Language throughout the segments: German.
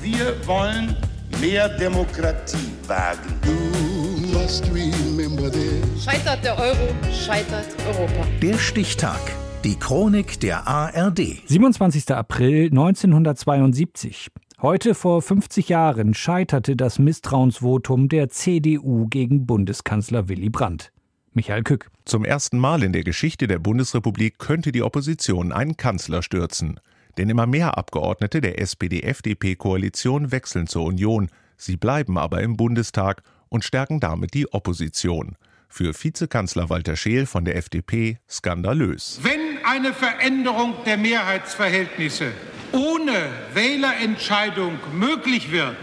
Wir wollen mehr Demokratie wagen. Scheitert der Euro, scheitert Europa. Der Stichtag. Die Chronik der ARD. 27. April 1972. Heute vor 50 Jahren scheiterte das Misstrauensvotum der CDU gegen Bundeskanzler Willy Brandt. Michael Kück. Zum ersten Mal in der Geschichte der Bundesrepublik könnte die Opposition einen Kanzler stürzen. Denn immer mehr Abgeordnete der SPD-FDP-Koalition wechseln zur Union. Sie bleiben aber im Bundestag und stärken damit die Opposition. Für Vizekanzler Walter Scheel von der FDP skandalös. Wenn eine Veränderung der Mehrheitsverhältnisse ohne Wählerentscheidung möglich wird,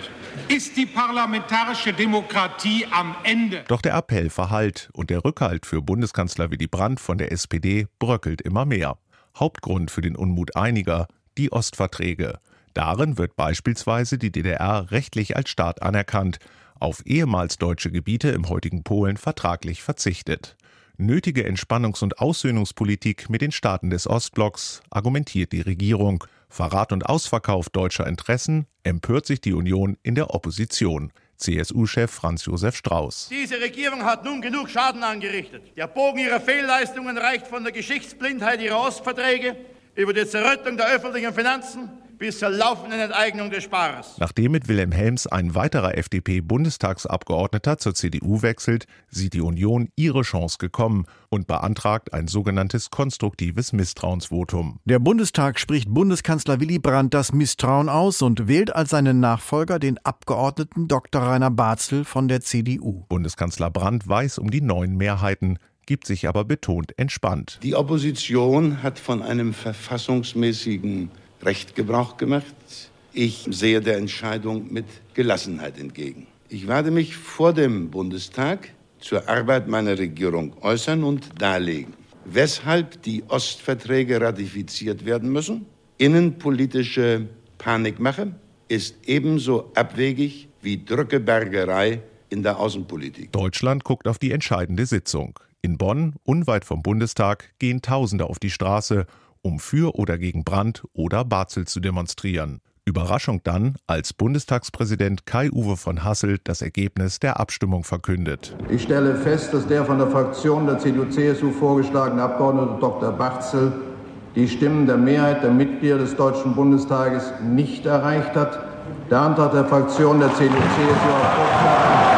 ist die parlamentarische Demokratie am Ende. Doch der Appell verhallt und der Rückhalt für Bundeskanzler Willy Brandt von der SPD bröckelt immer mehr. Hauptgrund für den Unmut einiger die Ostverträge. Darin wird beispielsweise die DDR rechtlich als Staat anerkannt, auf ehemals deutsche Gebiete im heutigen Polen vertraglich verzichtet. Nötige Entspannungs- und Aussöhnungspolitik mit den Staaten des Ostblocks, argumentiert die Regierung. Verrat und Ausverkauf deutscher Interessen empört sich die Union in der Opposition. CSU-Chef Franz Josef Strauß. Diese Regierung hat nun genug Schaden angerichtet. Der Bogen ihrer Fehlleistungen reicht von der Geschichtsblindheit ihrer Ostverträge über die Zerrüttung der öffentlichen Finanzen bis zur laufenden Enteignung des Sparers. Nachdem mit Wilhelm Helms ein weiterer FDP-Bundestagsabgeordneter zur CDU wechselt, sieht die Union ihre Chance gekommen und beantragt ein sogenanntes konstruktives Misstrauensvotum. Der Bundestag spricht Bundeskanzler Willy Brandt das Misstrauen aus und wählt als seinen Nachfolger den Abgeordneten Dr. Rainer Barzel von der CDU. Bundeskanzler Brandt weiß um die neuen Mehrheiten gibt sich aber betont entspannt. Die Opposition hat von einem verfassungsmäßigen Recht Gebrauch gemacht. Ich sehe der Entscheidung mit Gelassenheit entgegen. Ich werde mich vor dem Bundestag zur Arbeit meiner Regierung äußern und darlegen, weshalb die Ostverträge ratifiziert werden müssen. Innenpolitische Panikmache ist ebenso abwegig wie Drückebergerei in der Außenpolitik. Deutschland guckt auf die entscheidende Sitzung. In Bonn, unweit vom Bundestag, gehen Tausende auf die Straße, um für oder gegen Brandt oder Barzel zu demonstrieren. Überraschung dann, als Bundestagspräsident Kai-Uwe von Hassel das Ergebnis der Abstimmung verkündet. Ich stelle fest, dass der von der Fraktion der CDU-CSU vorgeschlagene Abgeordnete Dr. Barzel die Stimmen der Mehrheit der Mitglieder des Deutschen Bundestages nicht erreicht hat. Der Antrag der Fraktion der CDU-CSU auf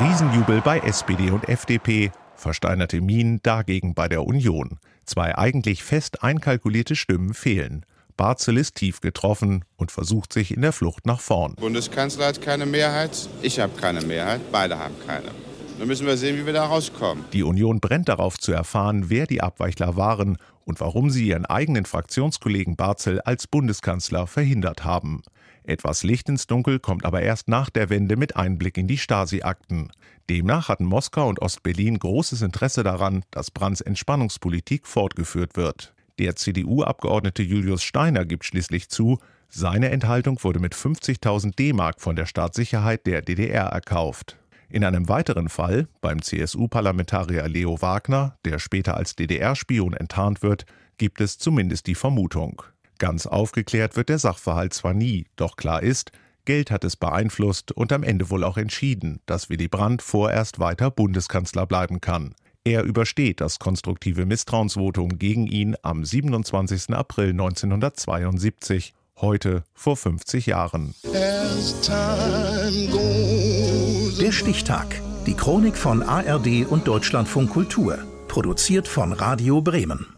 Riesenjubel bei SPD und FDP versteinerte Minen dagegen bei der Union. Zwei eigentlich fest einkalkulierte Stimmen fehlen. Barzel ist tief getroffen und versucht sich in der Flucht nach vorn. Bundeskanzler hat keine Mehrheit, ich habe keine Mehrheit, beide haben keine. Dann müssen wir sehen, wie wir da rauskommen. Die Union brennt darauf zu erfahren, wer die Abweichler waren und warum sie ihren eigenen Fraktionskollegen Barzel als Bundeskanzler verhindert haben. Etwas Licht ins Dunkel kommt aber erst nach der Wende mit Einblick in die Stasi-Akten. Demnach hatten Moskau und Ostberlin großes Interesse daran, dass Brandts Entspannungspolitik fortgeführt wird. Der CDU-Abgeordnete Julius Steiner gibt schließlich zu, seine Enthaltung wurde mit 50.000 D-Mark von der Staatssicherheit der DDR erkauft. In einem weiteren Fall, beim CSU-Parlamentarier Leo Wagner, der später als DDR-Spion enttarnt wird, gibt es zumindest die Vermutung. Ganz aufgeklärt wird der Sachverhalt zwar nie, doch klar ist, Geld hat es beeinflusst und am Ende wohl auch entschieden, dass Willy Brandt vorerst weiter Bundeskanzler bleiben kann. Er übersteht das konstruktive Misstrauensvotum gegen ihn am 27. April 1972, heute vor 50 Jahren. Der Stichtag. Die Chronik von ARD und Deutschlandfunk Kultur. Produziert von Radio Bremen.